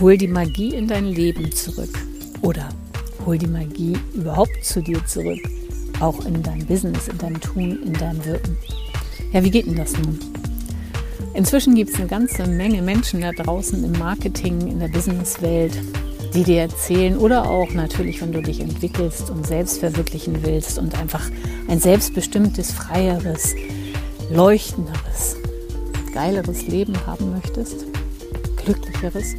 Hol die Magie in dein Leben zurück. Oder hol die Magie überhaupt zu dir zurück. Auch in dein Business, in deinem Tun, in deinem Wirken. Ja, wie geht denn das nun? Inzwischen gibt es eine ganze Menge Menschen da draußen im Marketing, in der Businesswelt, die dir erzählen oder auch natürlich, wenn du dich entwickelst und selbst verwirklichen willst und einfach ein selbstbestimmtes, freieres, leuchtenderes, geileres Leben haben möchtest, glücklicheres,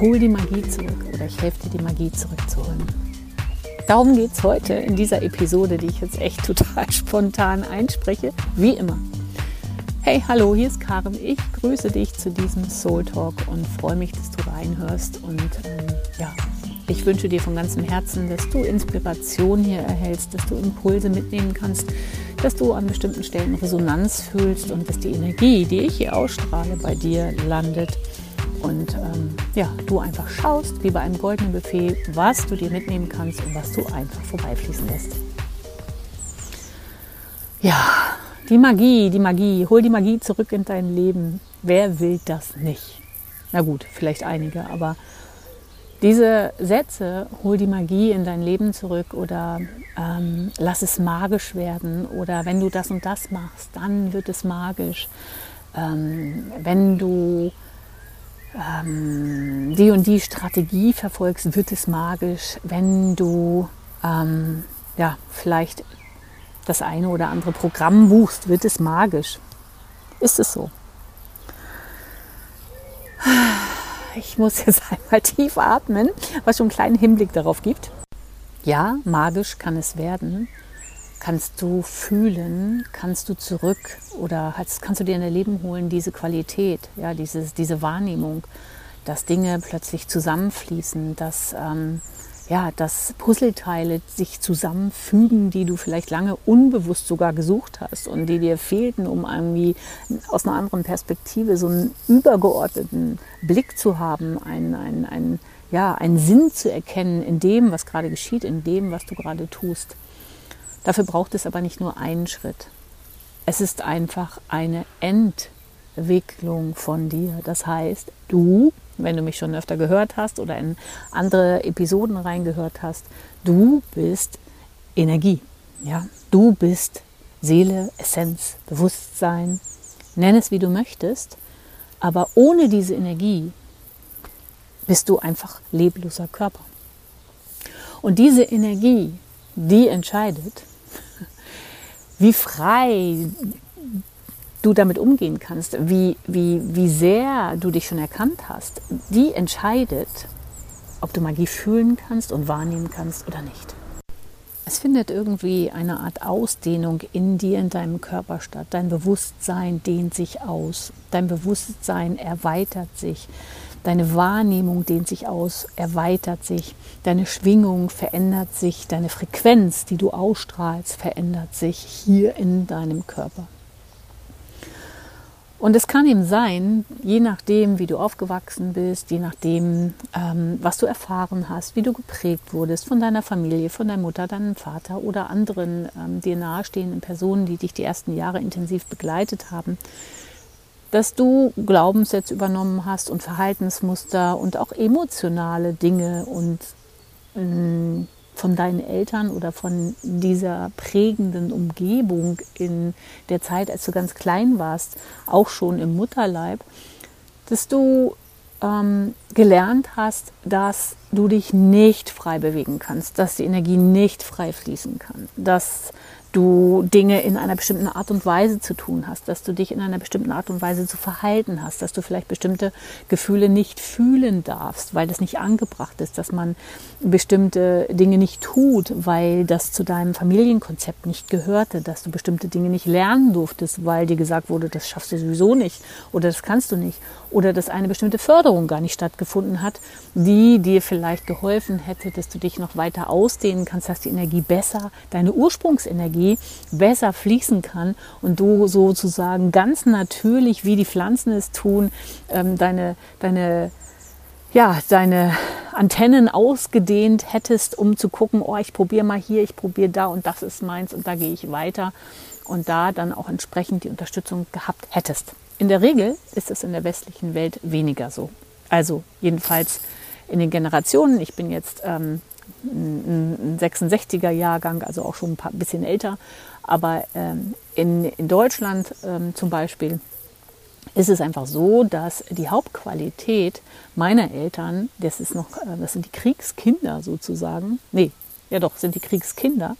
hol die Magie zurück oder ich helfe dir, die Magie zurückzuholen. Darum geht es heute in dieser Episode, die ich jetzt echt total spontan einspreche, wie immer. Hey, hallo, hier ist Karen. Ich grüße dich zu diesem Soul Talk und freue mich, dass du reinhörst. Und ähm, ja, ich wünsche dir von ganzem Herzen, dass du Inspiration hier erhältst, dass du Impulse mitnehmen kannst, dass du an bestimmten Stellen Resonanz fühlst und dass die Energie, die ich hier ausstrahle, bei dir landet. Und ähm, ja, du einfach schaust, wie bei einem goldenen Buffet, was du dir mitnehmen kannst und was du einfach vorbeifließen lässt. Ja, die Magie, die Magie, hol die Magie zurück in dein Leben. Wer will das nicht? Na gut, vielleicht einige, aber diese Sätze, hol die Magie in dein Leben zurück oder ähm, lass es magisch werden oder wenn du das und das machst, dann wird es magisch. Ähm, wenn du ähm, die und die Strategie verfolgst, wird es magisch. Wenn du ähm, ja, vielleicht das eine oder andere Programm buchst, wird es magisch. Ist es so? Ich muss jetzt einmal tief atmen, was schon einen kleinen Hinblick darauf gibt. Ja, magisch kann es werden. Kannst du fühlen, kannst du zurück oder kannst du dir in dein Leben holen, diese Qualität, ja, dieses, diese Wahrnehmung, dass Dinge plötzlich zusammenfließen, dass ähm, ja, dass Puzzleteile sich zusammenfügen, die du vielleicht lange unbewusst sogar gesucht hast und die dir fehlten, um irgendwie aus einer anderen Perspektive so einen übergeordneten Blick zu haben, einen, einen, einen, ja, einen Sinn zu erkennen in dem, was gerade geschieht, in dem, was du gerade tust. Dafür braucht es aber nicht nur einen Schritt. Es ist einfach eine Entwicklung von dir. Das heißt, du wenn du mich schon öfter gehört hast oder in andere Episoden reingehört hast, du bist Energie. Ja? Du bist Seele, Essenz, Bewusstsein. Nenn es wie du möchtest, aber ohne diese Energie bist du einfach lebloser Körper. Und diese Energie, die entscheidet, wie frei du damit umgehen kannst, wie, wie, wie sehr du dich schon erkannt hast, die entscheidet, ob du Magie fühlen kannst und wahrnehmen kannst oder nicht. Es findet irgendwie eine Art Ausdehnung in dir, in deinem Körper statt. Dein Bewusstsein dehnt sich aus. Dein Bewusstsein erweitert sich. Deine Wahrnehmung dehnt sich aus, erweitert sich. Deine Schwingung verändert sich. Deine Frequenz, die du ausstrahlst, verändert sich hier in deinem Körper. Und es kann eben sein, je nachdem, wie du aufgewachsen bist, je nachdem, ähm, was du erfahren hast, wie du geprägt wurdest von deiner Familie, von deiner Mutter, deinem Vater oder anderen ähm, dir nahestehenden Personen, die dich die ersten Jahre intensiv begleitet haben, dass du Glaubenssätze übernommen hast und Verhaltensmuster und auch emotionale Dinge und mh, mm, von deinen Eltern oder von dieser prägenden Umgebung in der Zeit, als du ganz klein warst, auch schon im Mutterleib, dass du ähm, gelernt hast, dass du dich nicht frei bewegen kannst, dass die Energie nicht frei fließen kann, dass du Dinge in einer bestimmten Art und Weise zu tun hast, dass du dich in einer bestimmten Art und Weise zu verhalten hast, dass du vielleicht bestimmte Gefühle nicht fühlen darfst, weil das nicht angebracht ist, dass man bestimmte Dinge nicht tut, weil das zu deinem Familienkonzept nicht gehörte, dass du bestimmte Dinge nicht lernen durftest, weil dir gesagt wurde, das schaffst du sowieso nicht oder das kannst du nicht oder dass eine bestimmte Förderung gar nicht stattgefunden hat, die dir vielleicht geholfen hätte, dass du dich noch weiter ausdehnen kannst, dass die Energie besser, deine Ursprungsenergie Energie besser fließen kann und du sozusagen ganz natürlich, wie die Pflanzen es tun, ähm, deine, deine, ja, deine Antennen ausgedehnt hättest, um zu gucken, oh, ich probiere mal hier, ich probiere da und das ist meins und da gehe ich weiter und da dann auch entsprechend die Unterstützung gehabt hättest. In der Regel ist es in der westlichen Welt weniger so. Also jedenfalls in den Generationen. Ich bin jetzt ähm, ein 66er Jahrgang, also auch schon ein paar, bisschen älter. Aber ähm, in, in Deutschland ähm, zum Beispiel ist es einfach so, dass die Hauptqualität meiner Eltern, das ist noch, äh, das sind die Kriegskinder sozusagen, nee, ja doch, sind die Kriegskinder,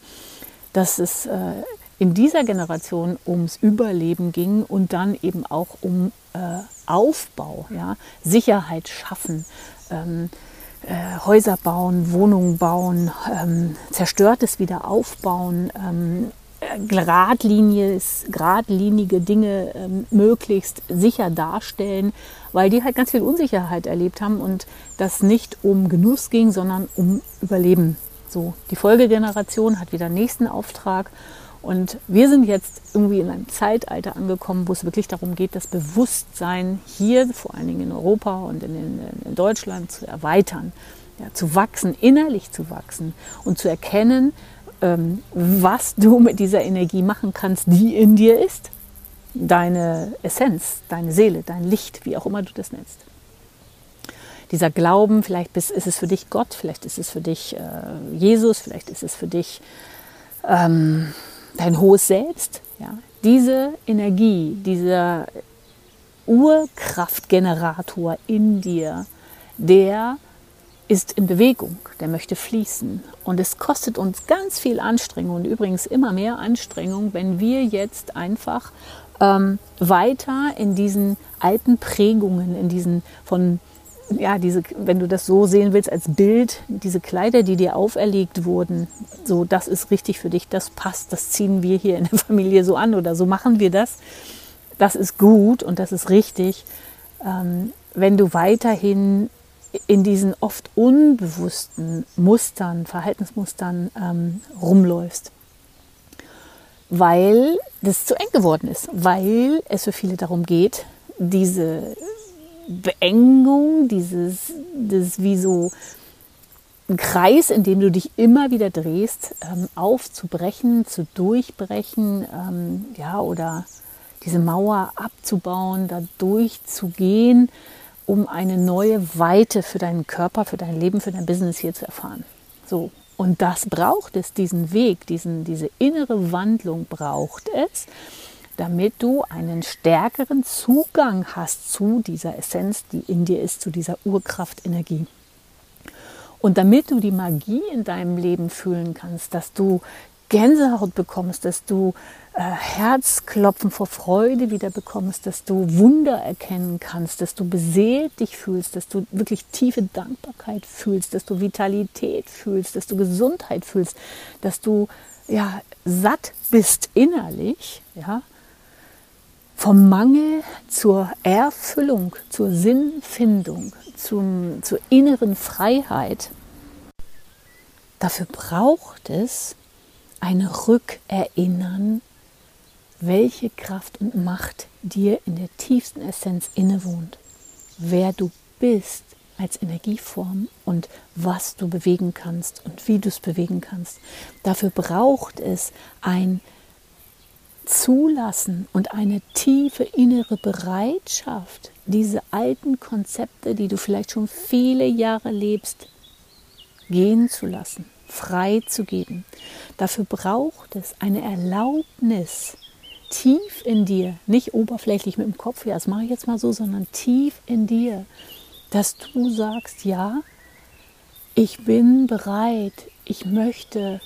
dass es äh, in dieser Generation ums Überleben ging und dann eben auch um äh, Aufbau, ja, Sicherheit schaffen, ähm, äh, Häuser bauen, Wohnungen bauen, ähm, Zerstörtes wieder aufbauen, ähm, geradliniges, geradlinige Dinge ähm, möglichst sicher darstellen, weil die halt ganz viel Unsicherheit erlebt haben und das nicht um Genuss ging, sondern um Überleben. So, die Folgegeneration hat wieder nächsten Auftrag und wir sind jetzt irgendwie in einem Zeitalter angekommen, wo es wirklich darum geht, das Bewusstsein hier, vor allen Dingen in Europa und in, in Deutschland, zu erweitern, ja, zu wachsen, innerlich zu wachsen und zu erkennen, ähm, was du mit dieser Energie machen kannst, die in dir ist. Deine Essenz, deine Seele, dein Licht, wie auch immer du das nennst. Dieser Glauben, vielleicht ist es für dich Gott, vielleicht ist es für dich äh, Jesus, vielleicht ist es für dich ähm, dein hohes Selbst. Ja? Diese Energie, dieser Urkraftgenerator in dir, der ist in Bewegung, der möchte fließen. Und es kostet uns ganz viel Anstrengung und übrigens immer mehr Anstrengung, wenn wir jetzt einfach ähm, weiter in diesen alten Prägungen, in diesen von, ja, diese, wenn du das so sehen willst als Bild, diese Kleider, die dir auferlegt wurden, so, das ist richtig für dich, das passt, das ziehen wir hier in der Familie so an oder so machen wir das. Das ist gut und das ist richtig. Ähm, wenn du weiterhin in diesen oft unbewussten Mustern, Verhaltensmustern ähm, rumläufst. Weil das zu eng geworden ist, weil es für viele darum geht, diese Beengung, dieses, das wie so ein Kreis, in dem du dich immer wieder drehst, ähm, aufzubrechen, zu durchbrechen, ähm, ja, oder diese Mauer abzubauen, da durchzugehen um eine neue Weite für deinen Körper, für dein Leben, für dein Business hier zu erfahren. So. Und das braucht es, diesen Weg, diesen, diese innere Wandlung braucht es, damit du einen stärkeren Zugang hast zu dieser Essenz, die in dir ist, zu dieser Urkraftenergie. Und damit du die Magie in deinem Leben fühlen kannst, dass du Gänsehaut bekommst, dass du äh, Herzklopfen vor Freude wieder bekommst, dass du Wunder erkennen kannst, dass du beseelt dich fühlst, dass du wirklich tiefe Dankbarkeit fühlst, dass du Vitalität fühlst, dass du Gesundheit fühlst, dass du ja satt bist innerlich, ja, vom Mangel zur Erfüllung, zur Sinnfindung, zum, zur inneren Freiheit. Dafür braucht es ein Rückerinnern welche Kraft und Macht dir in der tiefsten Essenz innewohnt, wer du bist als Energieform und was du bewegen kannst und wie du es bewegen kannst. Dafür braucht es ein Zulassen und eine tiefe innere Bereitschaft, diese alten Konzepte, die du vielleicht schon viele Jahre lebst, gehen zu lassen, frei zu geben. Dafür braucht es eine Erlaubnis, tief in dir, nicht oberflächlich mit dem Kopf, ja, das mache ich jetzt mal so, sondern tief in dir, dass du sagst, ja, ich bin bereit, ich möchte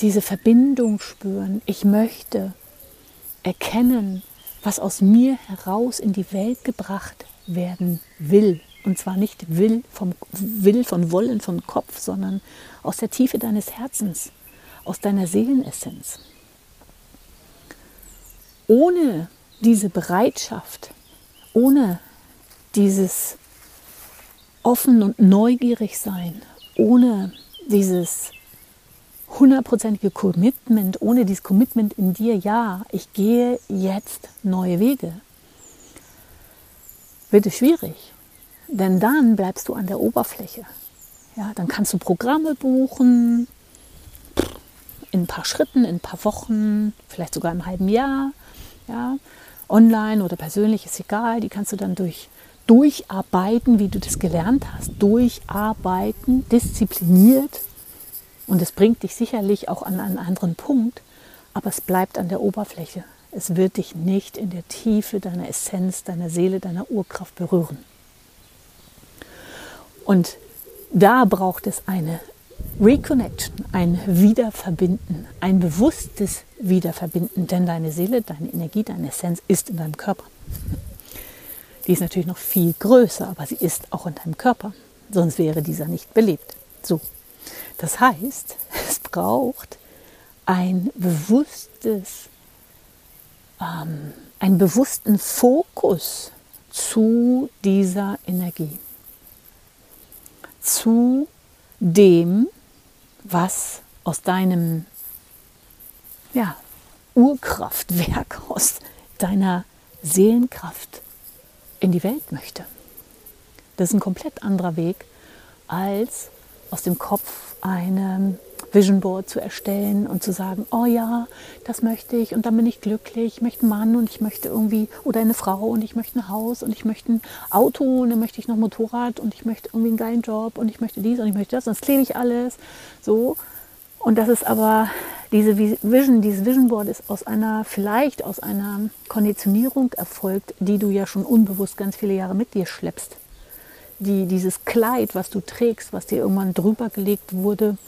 diese Verbindung spüren, ich möchte erkennen, was aus mir heraus in die Welt gebracht werden will. Und zwar nicht will vom Will von Wollen vom Kopf, sondern aus der Tiefe deines Herzens, aus deiner Seelenessenz ohne diese Bereitschaft, ohne dieses offen und neugierig sein, ohne dieses hundertprozentige Commitment, ohne dieses Commitment in dir, ja, ich gehe jetzt neue Wege, wird es schwierig. Denn dann bleibst du an der Oberfläche. Ja, dann kannst du Programme buchen, in ein paar Schritten, in ein paar Wochen, vielleicht sogar im halben Jahr. Ja? online oder persönlich, ist egal, die kannst du dann durch, durcharbeiten, wie du das gelernt hast, durcharbeiten, diszipliniert. Und es bringt dich sicherlich auch an einen anderen Punkt, aber es bleibt an der Oberfläche. Es wird dich nicht in der Tiefe deiner Essenz, deiner Seele, deiner Urkraft berühren. Und da braucht es eine Reconnection, ein Wiederverbinden, ein bewusstes Wiederverbinden, denn deine Seele, deine Energie, deine Essenz ist in deinem Körper. Die ist natürlich noch viel größer, aber sie ist auch in deinem Körper, sonst wäre dieser nicht belebt. So. Das heißt, es braucht ein bewusstes, ähm, einen bewussten Fokus zu dieser Energie, zu dem, was aus deinem ja, Urkraftwerk, aus deiner Seelenkraft in die Welt möchte. Das ist ein komplett anderer Weg, als aus dem Kopf eine Vision Board zu erstellen und zu sagen, oh ja, das möchte ich und dann bin ich glücklich, ich möchte einen Mann und ich möchte irgendwie, oder eine Frau und ich möchte ein Haus und ich möchte ein Auto und dann möchte ich noch Motorrad und ich möchte irgendwie einen geilen Job und ich möchte dies und ich möchte das und das klebe ich alles. So. Und das ist aber, diese Vision, dieses Vision Board ist aus einer, vielleicht aus einer Konditionierung erfolgt, die du ja schon unbewusst ganz viele Jahre mit dir schleppst. Die, dieses Kleid, was du trägst, was dir irgendwann drüber gelegt wurde,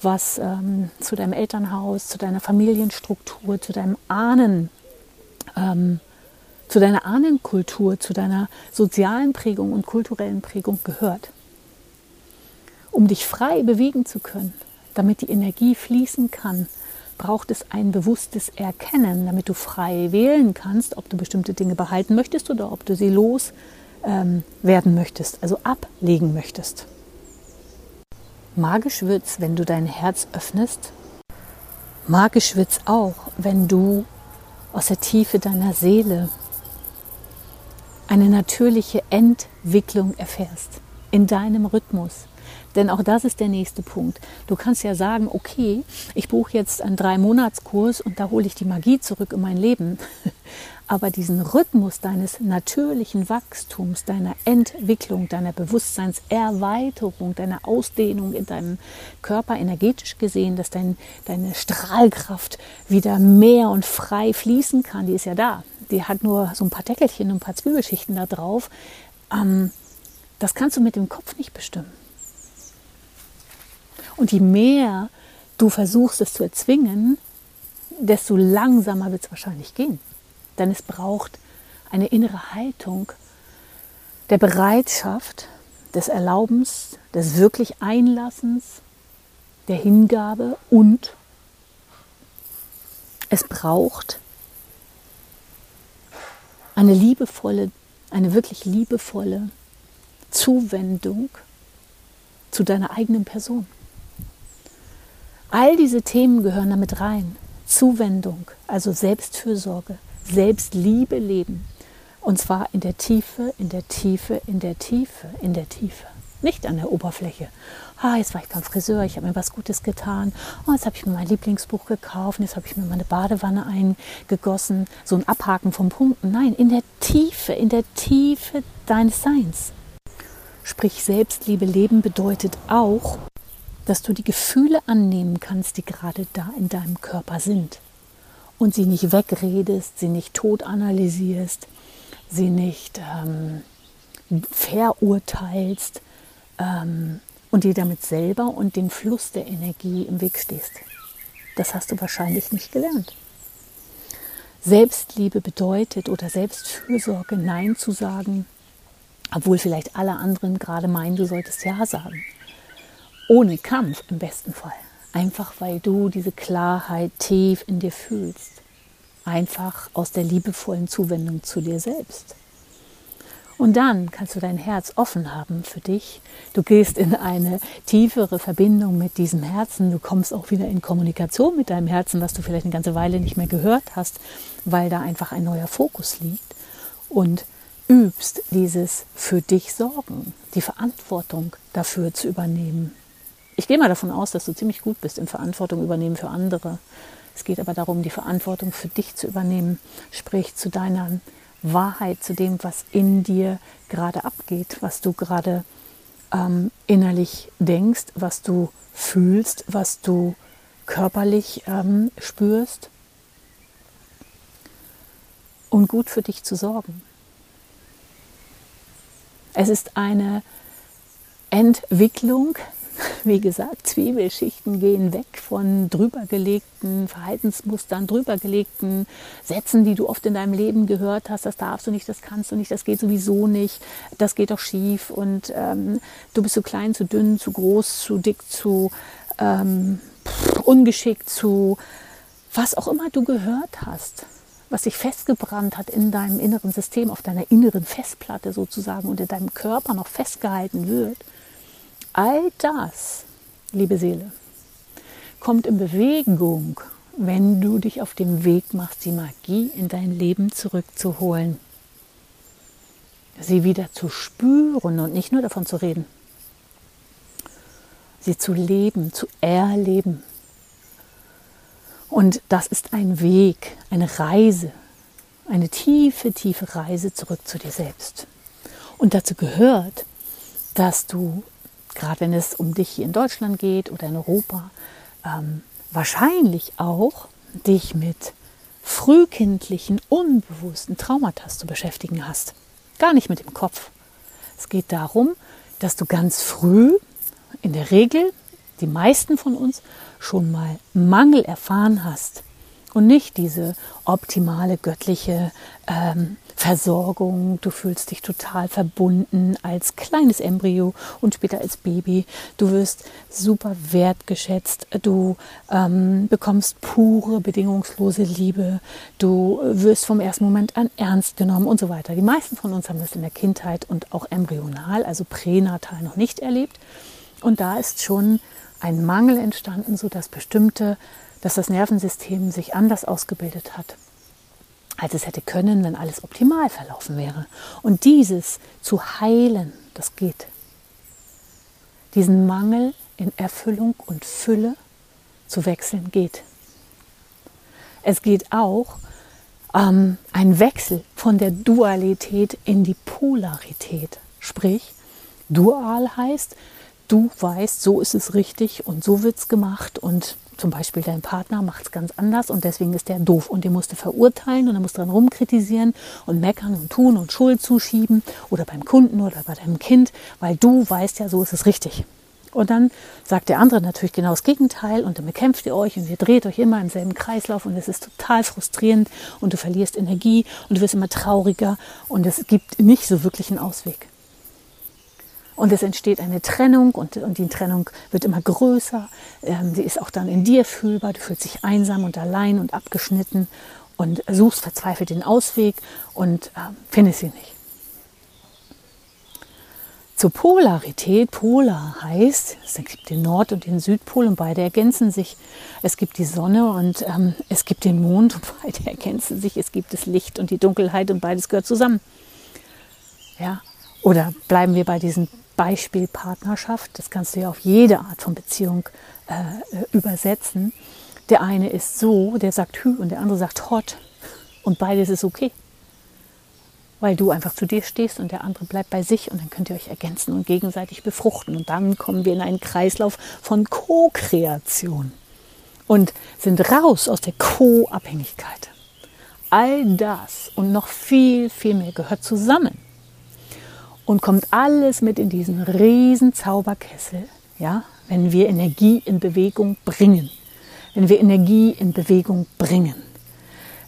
was ähm, zu deinem Elternhaus, zu deiner Familienstruktur, zu deinem Ahnen, ähm, zu deiner Ahnenkultur, zu deiner sozialen Prägung und kulturellen Prägung gehört. Um dich frei bewegen zu können, damit die Energie fließen kann, braucht es ein bewusstes Erkennen, damit du frei wählen kannst, ob du bestimmte Dinge behalten möchtest oder ob du sie loswerden ähm, möchtest, also ablegen möchtest. Magisch wird's, wenn du dein Herz öffnest. Magisch wird's auch, wenn du aus der Tiefe deiner Seele eine natürliche Entwicklung erfährst in deinem Rhythmus. Denn auch das ist der nächste Punkt. Du kannst ja sagen, okay, ich buche jetzt einen Drei-Monats-Kurs und da hole ich die Magie zurück in mein Leben. aber diesen Rhythmus deines natürlichen Wachstums, deiner Entwicklung, deiner Bewusstseinserweiterung, deiner Ausdehnung in deinem Körper energetisch gesehen, dass dein, deine Strahlkraft wieder mehr und frei fließen kann, die ist ja da. Die hat nur so ein paar Deckelchen und ein paar Zwiebelschichten da drauf. Ähm, das kannst du mit dem Kopf nicht bestimmen. Und je mehr du versuchst, es zu erzwingen, desto langsamer wird es wahrscheinlich gehen. Denn es braucht eine innere Haltung der Bereitschaft, des Erlaubens, des wirklich Einlassens, der Hingabe und es braucht eine liebevolle, eine wirklich liebevolle Zuwendung zu deiner eigenen Person. All diese Themen gehören damit rein. Zuwendung, also Selbstfürsorge, Selbstliebe leben. Und zwar in der Tiefe, in der Tiefe, in der Tiefe, in der Tiefe. Nicht an der Oberfläche. Ah, jetzt war ich beim Friseur, ich habe mir was Gutes getan. Oh, jetzt habe ich mir mein Lieblingsbuch gekauft, jetzt habe ich mir meine Badewanne eingegossen. So ein Abhaken von Punkten. Nein, in der Tiefe, in der Tiefe deines Seins. Sprich, Selbstliebe leben bedeutet auch, dass du die Gefühle annehmen kannst, die gerade da in deinem Körper sind und sie nicht wegredest, sie nicht tot analysierst, sie nicht ähm, verurteilst ähm, und dir damit selber und dem Fluss der Energie im Weg stehst. Das hast du wahrscheinlich nicht gelernt. Selbstliebe bedeutet oder Selbstfürsorge Nein zu sagen, obwohl vielleicht alle anderen gerade meinen, du solltest Ja sagen. Ohne Kampf im besten Fall. Einfach weil du diese Klarheit tief in dir fühlst. Einfach aus der liebevollen Zuwendung zu dir selbst. Und dann kannst du dein Herz offen haben für dich. Du gehst in eine tiefere Verbindung mit diesem Herzen. Du kommst auch wieder in Kommunikation mit deinem Herzen, was du vielleicht eine ganze Weile nicht mehr gehört hast, weil da einfach ein neuer Fokus liegt. Und übst dieses für dich Sorgen, die Verantwortung dafür zu übernehmen, ich gehe mal davon aus, dass du ziemlich gut bist im Verantwortung übernehmen für andere. Es geht aber darum, die Verantwortung für dich zu übernehmen, sprich zu deiner Wahrheit, zu dem, was in dir gerade abgeht, was du gerade ähm, innerlich denkst, was du fühlst, was du körperlich ähm, spürst und gut für dich zu sorgen. Es ist eine Entwicklung, wie gesagt, Zwiebelschichten gehen weg von drübergelegten Verhaltensmustern, drübergelegten Sätzen, die du oft in deinem Leben gehört hast. Das darfst du nicht, das kannst du nicht, das geht sowieso nicht, das geht doch schief und ähm, du bist zu klein, zu dünn, zu groß, zu dick, zu ähm, ungeschickt, zu was auch immer du gehört hast was sich festgebrannt hat in deinem inneren System, auf deiner inneren Festplatte sozusagen und in deinem Körper noch festgehalten wird, all das, liebe Seele, kommt in Bewegung, wenn du dich auf den Weg machst, die Magie in dein Leben zurückzuholen. Sie wieder zu spüren und nicht nur davon zu reden. Sie zu leben, zu erleben. Und das ist ein Weg, eine Reise, eine tiefe, tiefe Reise zurück zu dir selbst. Und dazu gehört, dass du, gerade wenn es um dich hier in Deutschland geht oder in Europa, ähm, wahrscheinlich auch dich mit frühkindlichen, unbewussten Traumata zu beschäftigen hast. Gar nicht mit dem Kopf. Es geht darum, dass du ganz früh, in der Regel, die meisten von uns, schon mal Mangel erfahren hast und nicht diese optimale göttliche ähm, Versorgung, du fühlst dich total verbunden als kleines Embryo und später als Baby. Du wirst super wertgeschätzt. Du ähm, bekommst pure, bedingungslose Liebe. Du wirst vom ersten Moment an ernst genommen und so weiter. Die meisten von uns haben das in der Kindheit und auch embryonal, also pränatal noch nicht erlebt. Und da ist schon ein Mangel entstanden, sodass bestimmte, dass das Nervensystem sich anders ausgebildet hat, als es hätte können, wenn alles optimal verlaufen wäre. Und dieses zu heilen, das geht. Diesen Mangel in Erfüllung und Fülle zu wechseln geht. Es geht auch ähm, ein Wechsel von der Dualität in die Polarität. Sprich, dual heißt, du weißt, so ist es richtig und so wird es gemacht und zum Beispiel dein Partner macht es ganz anders und deswegen ist der doof und den musst du verurteilen und musst du dran rumkritisieren und meckern und tun und Schuld zuschieben oder beim Kunden oder bei deinem Kind, weil du weißt ja, so ist es richtig. Und dann sagt der andere natürlich genau das Gegenteil und dann bekämpft ihr euch und ihr dreht euch immer im selben Kreislauf und es ist total frustrierend und du verlierst Energie und du wirst immer trauriger und es gibt nicht so wirklich einen Ausweg. Und es entsteht eine Trennung und, und die Trennung wird immer größer. Ähm, sie ist auch dann in dir fühlbar. Du fühlst dich einsam und allein und abgeschnitten und suchst verzweifelt den Ausweg und äh, findest ihn nicht. Zur Polarität, Polar heißt, es gibt den Nord- und den Südpol und beide ergänzen sich. Es gibt die Sonne und ähm, es gibt den Mond und beide ergänzen sich. Es gibt das Licht und die Dunkelheit und beides gehört zusammen. Ja, oder bleiben wir bei diesem Beispiel Partnerschaft, das kannst du ja auf jede Art von Beziehung äh, übersetzen. Der eine ist so, der sagt Hü und der andere sagt Hot und beides ist okay. Weil du einfach zu dir stehst und der andere bleibt bei sich und dann könnt ihr euch ergänzen und gegenseitig befruchten. Und dann kommen wir in einen Kreislauf von Co-Kreation und sind raus aus der Co-Abhängigkeit. All das und noch viel, viel mehr gehört zusammen und kommt alles mit in diesen riesen Zauberkessel, ja, wenn wir Energie in Bewegung bringen. Wenn wir Energie in Bewegung bringen.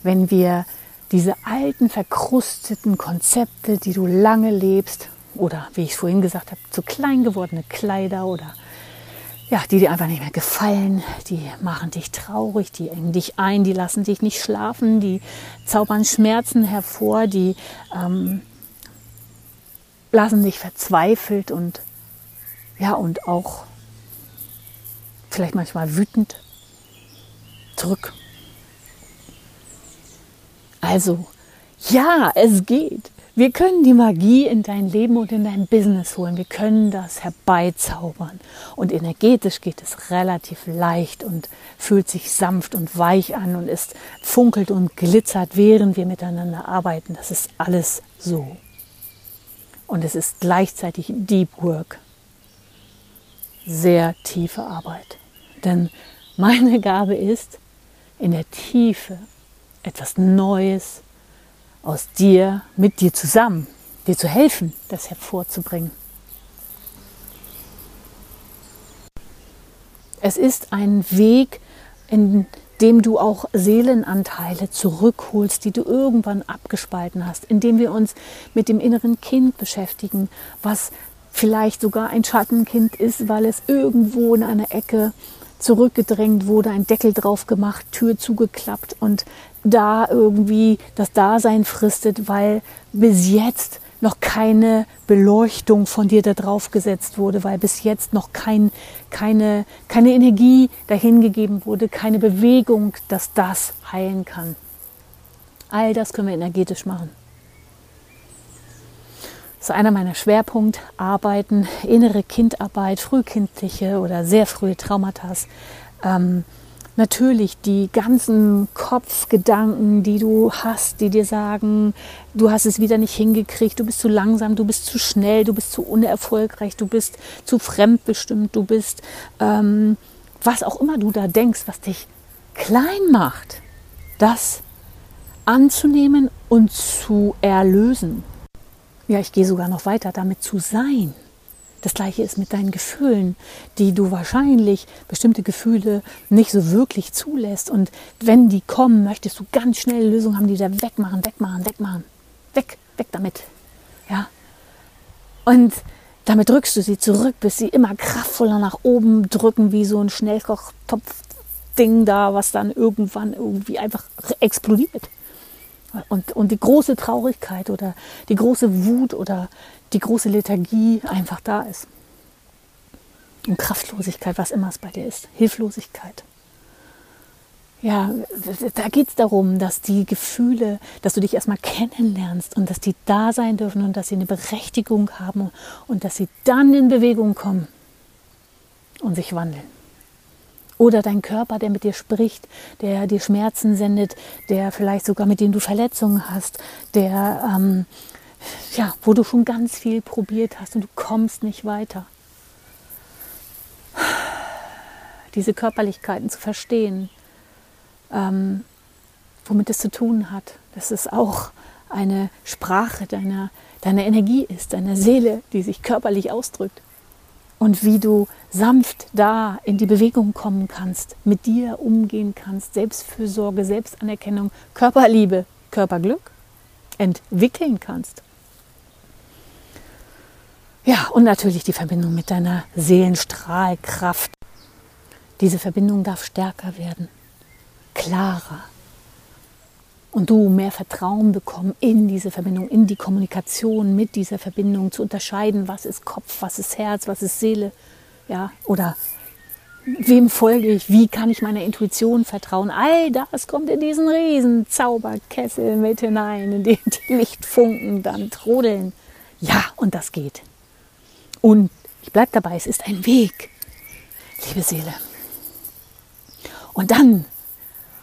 Wenn wir diese alten, verkrusteten Konzepte, die du lange lebst, oder wie ich vorhin gesagt habe, zu klein gewordene Kleider oder ja, die dir einfach nicht mehr gefallen, die machen dich traurig, die engen dich ein, die lassen dich nicht schlafen, die zaubern Schmerzen hervor, die ähm, lassen dich verzweifelt und ja und auch vielleicht manchmal wütend zurück. Also, ja, es geht. Wir können die Magie in dein Leben und in dein Business holen. Wir können das herbeizaubern. Und energetisch geht es relativ leicht und fühlt sich sanft und weich an und ist funkelt und glitzert, während wir miteinander arbeiten. Das ist alles so. Und es ist gleichzeitig Deep Work. Sehr tiefe Arbeit. Denn meine Gabe ist, in der Tiefe etwas Neues aus dir, mit dir zusammen, dir zu helfen, das hervorzubringen. Es ist ein Weg, in dem du auch Seelenanteile zurückholst, die du irgendwann abgespalten hast, indem wir uns mit dem inneren Kind beschäftigen, was vielleicht sogar ein Schattenkind ist, weil es irgendwo in einer Ecke zurückgedrängt wurde, ein Deckel drauf gemacht, Tür zugeklappt und da irgendwie das Dasein fristet, weil bis jetzt noch keine Beleuchtung von dir da drauf gesetzt wurde, weil bis jetzt noch kein, keine, keine Energie dahingegeben wurde, keine Bewegung, dass das heilen kann. All das können wir energetisch machen. Das ist einer meiner Schwerpunktarbeiten, innere Kindarbeit, frühkindliche oder sehr frühe Traumata. Ähm, natürlich die ganzen Kopfgedanken, die du hast, die dir sagen, du hast es wieder nicht hingekriegt, du bist zu langsam, du bist zu schnell, du bist zu unerfolgreich, du bist zu fremdbestimmt, du bist, ähm, was auch immer du da denkst, was dich klein macht, das anzunehmen und zu erlösen. Ja, ich gehe sogar noch weiter, damit zu sein. Das gleiche ist mit deinen Gefühlen, die du wahrscheinlich bestimmte Gefühle nicht so wirklich zulässt. Und wenn die kommen, möchtest du ganz schnell Lösungen haben, die da wegmachen, wegmachen, wegmachen. Weg, weg damit. Ja. Und damit drückst du sie zurück, bis sie immer kraftvoller nach oben drücken, wie so ein Schnellkochtopf-Ding da, was dann irgendwann irgendwie einfach explodiert. Und, und die große Traurigkeit oder die große Wut oder die große Lethargie einfach da ist. Und Kraftlosigkeit, was immer es bei dir ist. Hilflosigkeit. Ja, da geht es darum, dass die Gefühle, dass du dich erstmal kennenlernst und dass die da sein dürfen und dass sie eine Berechtigung haben und dass sie dann in Bewegung kommen und sich wandeln. Oder dein Körper, der mit dir spricht, der dir Schmerzen sendet, der vielleicht sogar mit dem du Verletzungen hast, der, ähm, ja, wo du schon ganz viel probiert hast und du kommst nicht weiter. Diese Körperlichkeiten zu verstehen, ähm, womit es zu tun hat, dass es auch eine Sprache deiner, deiner Energie ist, deiner Seele, die sich körperlich ausdrückt und wie du sanft da in die Bewegung kommen kannst, mit dir umgehen kannst, Selbstfürsorge, Selbstanerkennung, Körperliebe, Körperglück entwickeln kannst. Ja, und natürlich die Verbindung mit deiner Seelenstrahlkraft. Diese Verbindung darf stärker werden, klarer, und du mehr Vertrauen bekommen in diese Verbindung, in die Kommunikation mit dieser Verbindung, zu unterscheiden, was ist Kopf, was ist Herz, was ist Seele, ja, oder wem folge ich, wie kann ich meiner Intuition vertrauen. All das kommt in diesen riesen Zauberkessel mit hinein, in dem die Lichtfunken dann trudeln. Ja, und das geht. Und ich bleibe dabei, es ist ein Weg, liebe Seele. Und dann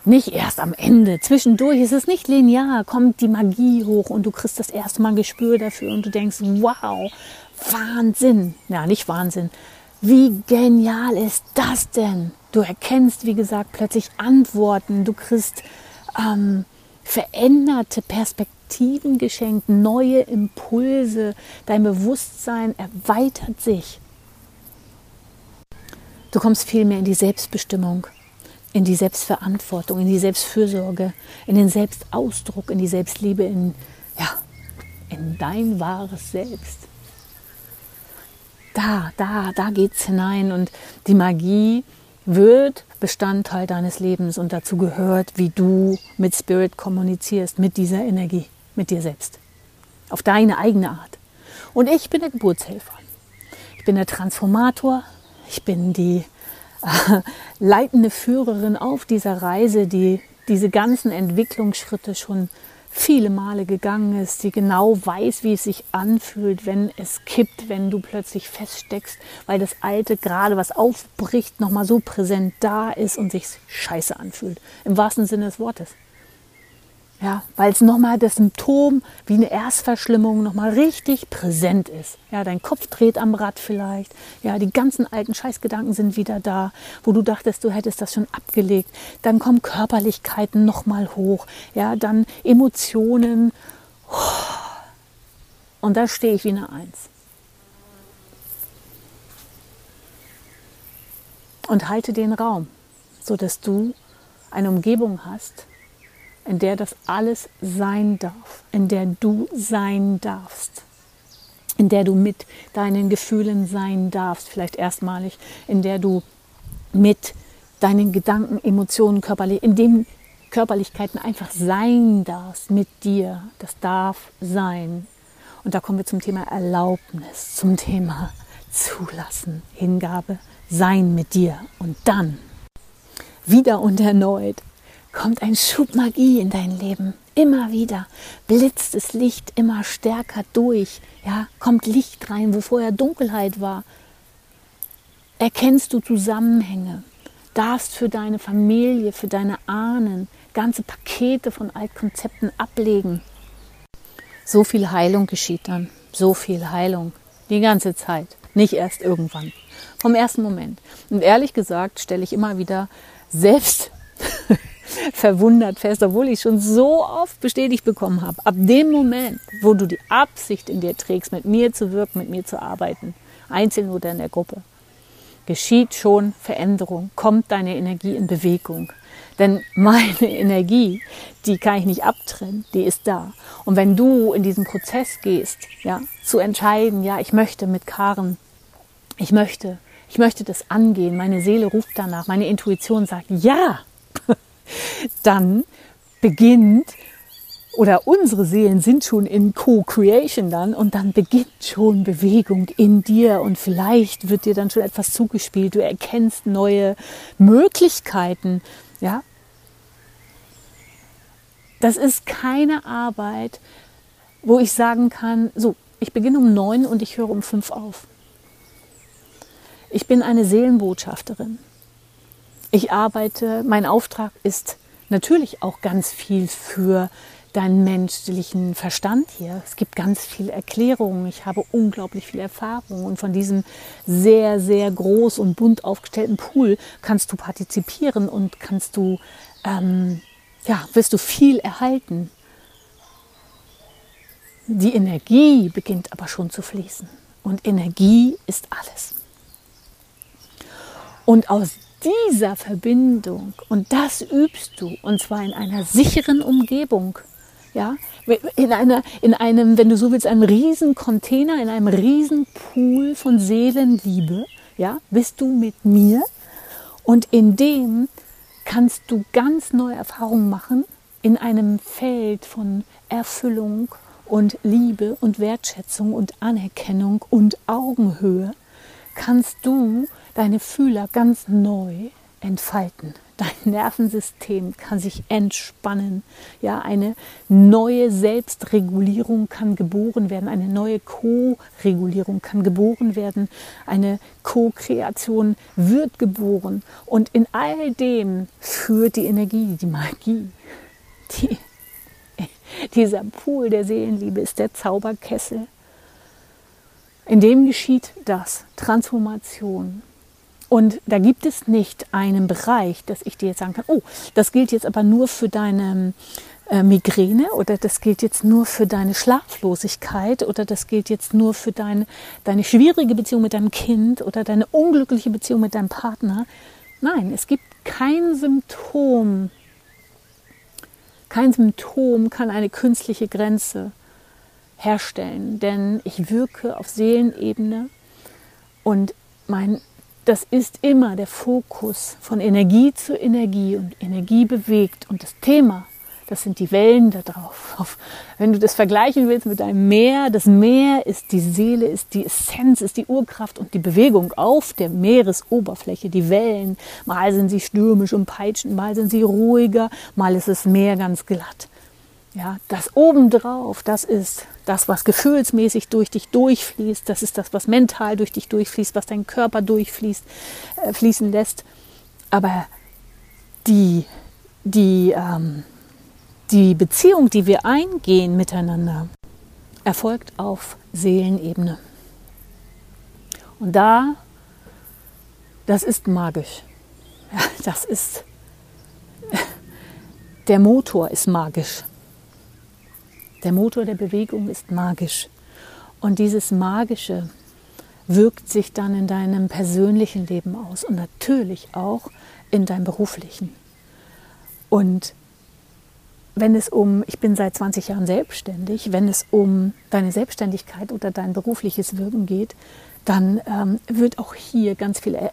nicht erst am Ende. Zwischendurch ist es nicht linear, kommt die Magie hoch und du kriegst das erste Mal ein Gespür dafür und du denkst, wow, Wahnsinn. Ja, nicht Wahnsinn. Wie genial ist das denn? Du erkennst, wie gesagt, plötzlich Antworten. Du kriegst ähm, veränderte Perspektiven geschenkt, neue Impulse. Dein Bewusstsein erweitert sich. Du kommst viel mehr in die Selbstbestimmung in die Selbstverantwortung, in die Selbstfürsorge, in den Selbstausdruck, in die Selbstliebe, in, ja, in dein wahres Selbst. Da, da, da geht es hinein und die Magie wird Bestandteil deines Lebens und dazu gehört, wie du mit Spirit kommunizierst, mit dieser Energie, mit dir selbst. Auf deine eigene Art. Und ich bin der Geburtshelfer. Ich bin der Transformator. Ich bin die leitende Führerin auf dieser Reise, die diese ganzen Entwicklungsschritte schon viele Male gegangen ist, die genau weiß, wie es sich anfühlt, wenn es kippt, wenn du plötzlich feststeckst, weil das Alte gerade was aufbricht, nochmal so präsent da ist und sich scheiße anfühlt. Im wahrsten Sinne des Wortes. Ja, weil es nochmal das Symptom wie eine Erstverschlimmung nochmal richtig präsent ist. Ja, dein Kopf dreht am Rad vielleicht. Ja, die ganzen alten Scheißgedanken sind wieder da, wo du dachtest, du hättest das schon abgelegt. Dann kommen Körperlichkeiten nochmal hoch. Ja, dann Emotionen. Und da stehe ich wie eine Eins. Und halte den Raum, sodass du eine Umgebung hast, in der das alles sein darf, in der du sein darfst, in der du mit deinen Gefühlen sein darfst, vielleicht erstmalig, in der du mit deinen Gedanken, Emotionen, körperlich, in dem Körperlichkeiten einfach sein darfst mit dir. Das darf sein. Und da kommen wir zum Thema Erlaubnis, zum Thema Zulassen, Hingabe, Sein mit dir. Und dann wieder und erneut kommt ein Schub Magie in dein Leben. Immer wieder blitzt das Licht immer stärker durch. Ja, kommt Licht rein, wo vorher Dunkelheit war. Erkennst du Zusammenhänge, darfst für deine Familie, für deine Ahnen ganze Pakete von Altkonzepten ablegen. So viel Heilung geschieht dann, so viel Heilung, die ganze Zeit, nicht erst irgendwann, vom ersten Moment. Und ehrlich gesagt stelle ich immer wieder selbst verwundert fest, obwohl ich schon so oft bestätigt bekommen habe. Ab dem Moment, wo du die Absicht in dir trägst, mit mir zu wirken, mit mir zu arbeiten, einzeln oder in der Gruppe, geschieht schon Veränderung, kommt deine Energie in Bewegung. Denn meine Energie, die kann ich nicht abtrennen, die ist da. Und wenn du in diesen Prozess gehst, ja, zu entscheiden, ja, ich möchte mit Karen, ich möchte, ich möchte das angehen, meine Seele ruft danach, meine Intuition sagt, ja, dann beginnt oder unsere Seelen sind schon in Co-Creation dann und dann beginnt schon Bewegung in dir und vielleicht wird dir dann schon etwas zugespielt. Du erkennst neue Möglichkeiten, ja. Das ist keine Arbeit, wo ich sagen kann, so, ich beginne um neun und ich höre um fünf auf. Ich bin eine Seelenbotschafterin. Ich arbeite, mein Auftrag ist natürlich auch ganz viel für deinen menschlichen Verstand hier. Es gibt ganz viele Erklärungen. Ich habe unglaublich viel Erfahrung und von diesem sehr, sehr groß und bunt aufgestellten Pool kannst du partizipieren und kannst du, ähm, ja, wirst du viel erhalten. Die Energie beginnt aber schon zu fließen und Energie ist alles. Und aus dieser Verbindung, und das übst du, und zwar in einer sicheren Umgebung, ja, in, einer, in einem, wenn du so willst, einem riesen Container, in einem riesen Pool von Seelenliebe, ja, bist du mit mir? Und in dem kannst du ganz neue Erfahrungen machen in einem Feld von Erfüllung und Liebe und Wertschätzung und Anerkennung und Augenhöhe kannst du deine Fühler ganz neu entfalten. Dein Nervensystem kann sich entspannen. Ja, eine neue Selbstregulierung kann geboren werden, eine neue Co-Regulierung kann geboren werden, eine Co-Kreation wird geboren. Und in all dem führt die Energie, die Magie, die, dieser Pool der Seelenliebe ist der Zauberkessel. In dem geschieht das, Transformation, und da gibt es nicht einen Bereich, dass ich dir jetzt sagen kann, oh, das gilt jetzt aber nur für deine äh, Migräne oder das gilt jetzt nur für deine Schlaflosigkeit oder das gilt jetzt nur für deine, deine schwierige Beziehung mit deinem Kind oder deine unglückliche Beziehung mit deinem Partner. Nein, es gibt kein Symptom. Kein Symptom kann eine künstliche Grenze herstellen, denn ich wirke auf Seelenebene und mein das ist immer der Fokus von Energie zu Energie und Energie bewegt. Und das Thema, das sind die Wellen da drauf. Wenn du das vergleichen willst mit einem Meer, das Meer ist die Seele, ist die Essenz, ist die Urkraft und die Bewegung auf der Meeresoberfläche, die Wellen. Mal sind sie stürmisch und peitschend, mal sind sie ruhiger, mal ist das Meer ganz glatt. Ja, das obendrauf, das ist das, was gefühlsmäßig durch dich durchfließt. Das ist das, was mental durch dich durchfließt, was dein Körper durchfließt, äh, fließen lässt. Aber die, die, ähm, die Beziehung, die wir eingehen miteinander, erfolgt auf Seelenebene. Und da, das ist magisch. Das ist, der Motor ist magisch. Der Motor der Bewegung ist magisch. Und dieses Magische wirkt sich dann in deinem persönlichen Leben aus und natürlich auch in deinem beruflichen. Und wenn es um, ich bin seit 20 Jahren selbstständig, wenn es um deine Selbstständigkeit oder dein berufliches Wirken geht, dann ähm, wird auch hier ganz viel er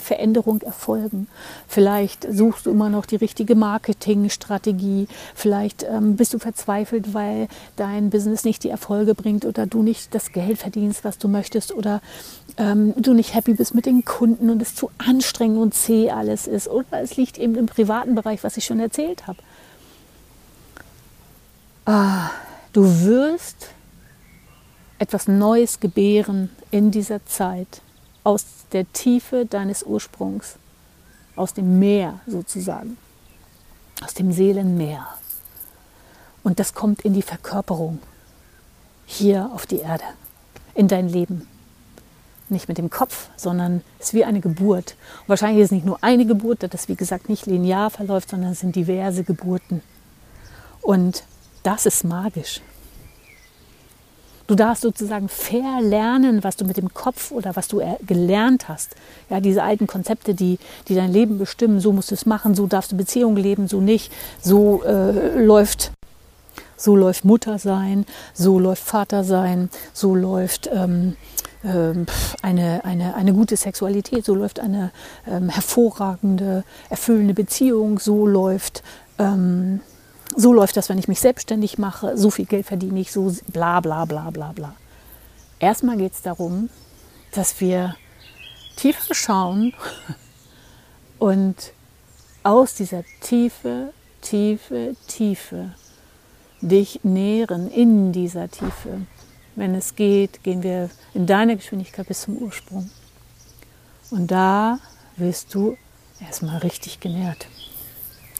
Veränderung erfolgen. Vielleicht suchst du immer noch die richtige Marketingstrategie, vielleicht ähm, bist du verzweifelt, weil dein Business nicht die Erfolge bringt oder du nicht das Geld verdienst, was du möchtest oder ähm, du nicht happy bist mit den Kunden und es zu anstrengend und zäh alles ist oder es liegt eben im privaten Bereich, was ich schon erzählt habe. Ah, du wirst etwas Neues gebären in dieser Zeit aus der Tiefe deines Ursprungs, aus dem Meer sozusagen, aus dem Seelenmeer. Und das kommt in die Verkörperung hier auf die Erde, in dein Leben. Nicht mit dem Kopf, sondern es ist wie eine Geburt. Und wahrscheinlich ist es nicht nur eine Geburt, da das wie gesagt nicht linear verläuft, sondern es sind diverse Geburten. Und das ist magisch. Du darfst sozusagen verlernen, was du mit dem Kopf oder was du gelernt hast. Ja, diese alten Konzepte, die, die dein Leben bestimmen, so musst du es machen, so darfst du Beziehungen leben, so nicht, so äh, läuft so läuft Mutter sein, so läuft Vater sein, so läuft ähm, ähm, eine, eine, eine gute Sexualität, so läuft eine ähm, hervorragende, erfüllende Beziehung, so läuft ähm, so läuft das, wenn ich mich selbstständig mache, so viel Geld verdiene ich, so bla bla bla bla bla. Erstmal geht es darum, dass wir tiefer schauen und aus dieser Tiefe, Tiefe, Tiefe dich nähren in dieser Tiefe. Wenn es geht, gehen wir in deiner Geschwindigkeit bis zum Ursprung. Und da wirst du erstmal richtig genährt.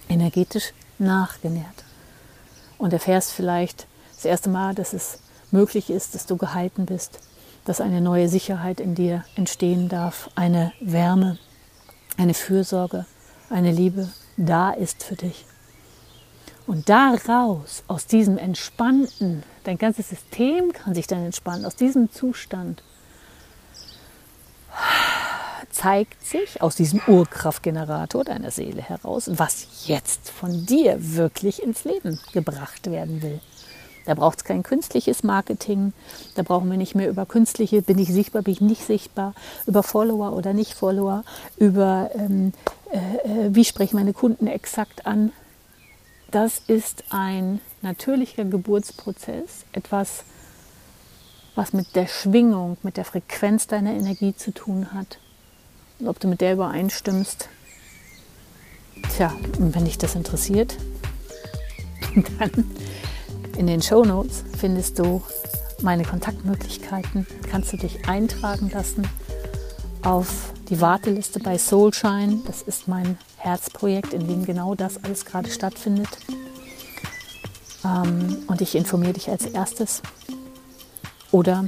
Energetisch nachgenährt. Und erfährst vielleicht das erste Mal, dass es möglich ist, dass du gehalten bist, dass eine neue Sicherheit in dir entstehen darf, eine Wärme, eine Fürsorge, eine Liebe da ist für dich. Und daraus, aus diesem entspannten, dein ganzes System kann sich dann entspannen, aus diesem Zustand zeigt sich aus diesem Urkraftgenerator deiner Seele heraus, was jetzt von dir wirklich ins Leben gebracht werden will. Da braucht es kein künstliches Marketing. Da brauchen wir nicht mehr über künstliche, bin ich sichtbar, bin ich nicht sichtbar, über Follower oder nicht Follower, über ähm, äh, äh wie sprechen meine Kunden exakt an. Das ist ein natürlicher Geburtsprozess, etwas, was mit der Schwingung, mit der Frequenz deiner Energie zu tun hat ob du mit der übereinstimmst. Tja, und wenn dich das interessiert, dann in den Show Notes findest du meine Kontaktmöglichkeiten. Kannst du dich eintragen lassen auf die Warteliste bei Soulshine. Das ist mein Herzprojekt, in dem genau das alles gerade stattfindet. Ähm, und ich informiere dich als erstes. Oder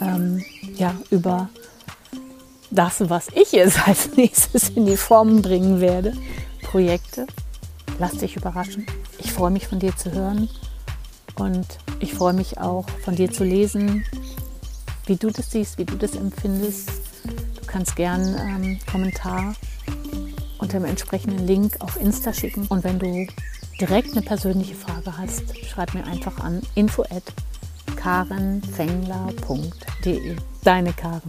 ähm, ja, über das, was ich jetzt als nächstes in die Form bringen werde. Projekte. Lass dich überraschen. Ich freue mich von dir zu hören und ich freue mich auch von dir zu lesen, wie du das siehst, wie du das empfindest. Du kannst gern ähm, Kommentar unter dem entsprechenden Link auf Insta schicken und wenn du direkt eine persönliche Frage hast, schreib mir einfach an info at karenfengler.de. Deine Karen.